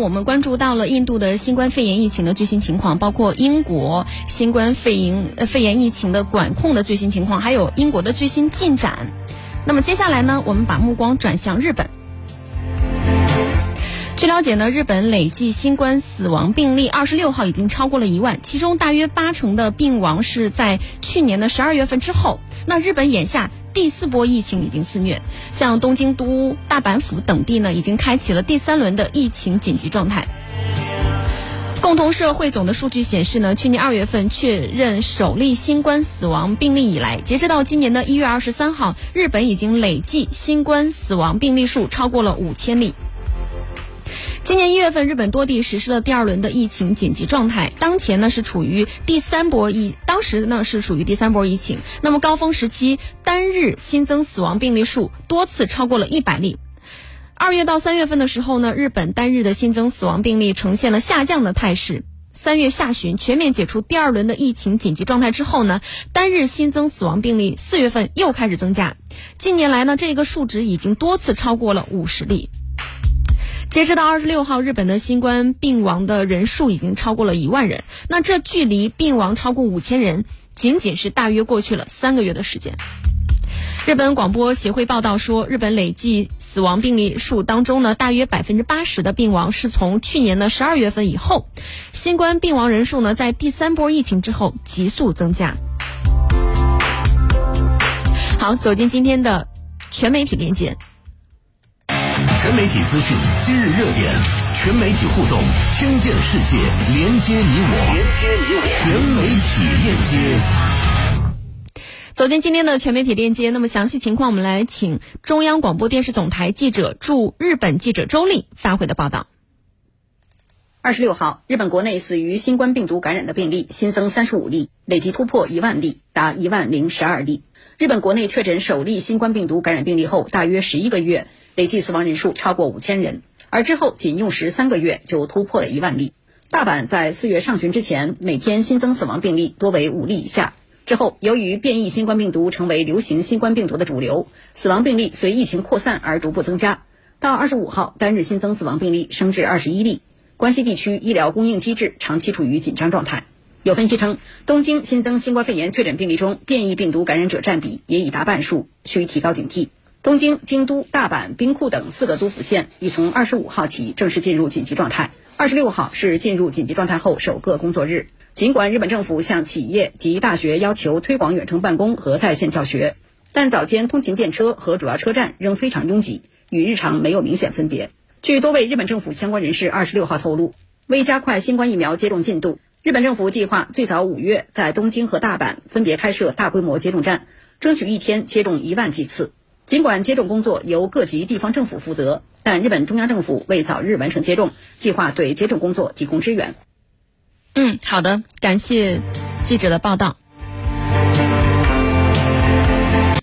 我们关注到了印度的新冠肺炎疫情的最新情况，包括英国新冠肺炎肺炎疫情的管控的最新情况，还有英国的最新进展。那么接下来呢，我们把目光转向日本。据了解呢，日本累计新冠死亡病例二十六号已经超过了一万，其中大约八成的病亡是在去年的十二月份之后。那日本眼下第四波疫情已经肆虐，像东京都、大阪府等地呢，已经开启了第三轮的疫情紧急状态。共同社汇总的数据显示呢，去年二月份确认首例新冠死亡病例以来，截止到今年的一月二十三号，日本已经累计新冠死亡病例数超过了五千例。今年一月份，日本多地实施了第二轮的疫情紧急状态。当前呢是处于第三波疫，当时呢是属于第三波疫情。那么高峰时期单日新增死亡病例数多次超过了一百例。二月到三月份的时候呢，日本单日的新增死亡病例呈现了下降的态势。三月下旬全面解除第二轮的疫情紧急状态之后呢，单日新增死亡病例四月份又开始增加。近年来呢，这个数值已经多次超过了五十例。截止到二十六号，日本的新冠病亡的人数已经超过了一万人。那这距离病亡超过五千人，仅仅是大约过去了三个月的时间。日本广播协会报道说，日本累计死亡病例数当中呢，大约百分之八十的病亡是从去年的十二月份以后。新冠病亡人数呢，在第三波疫情之后急速增加。好，走进今天的全媒体连接。全媒体资讯，今日热点，全媒体互动，听见世界，连接你我，连接你我，全媒体链接。走进今天的全媒体链接，那么详细情况，我们来请中央广播电视总台记者驻日本记者周丽发回的报道。二十六号，日本国内死于新冠病毒感染的病例新增三十五例，累计突破一万例，达一万零十二例。日本国内确诊首例新冠病毒感染病例后，大约十一个月，累计死亡人数超过五千人，而之后仅用时三个月就突破了一万例。大阪在四月上旬之前，每天新增死亡病例多为五例以下。之后，由于变异新冠病毒成为流行新冠病毒的主流，死亡病例随疫情扩散而逐步增加。到二十五号，单日新增死亡病例升至二十一例。关西地区医疗供应机制长期处于紧张状态。有分析称，东京新增新冠肺炎确诊病例中，变异病毒感染者占比也已达半数，需提高警惕。东京、京都、大阪、兵库等四个都府县已从二十五号起正式进入紧急状态。二十六号是进入紧急状态后首个工作日。尽管日本政府向企业及大学要求推广远程办公和在线教学，但早间通勤电车和主要车站仍非常拥挤，与日常没有明显分别。据多位日本政府相关人士二十六号透露，为加快新冠疫苗接种进度，日本政府计划最早五月在东京和大阪分别开设大规模接种站，争取一天接种一万剂次。尽管接种工作由各级地方政府负责，但日本中央政府为早日完成接种，计划对接种工作提供支援。嗯，好的，感谢记者的报道。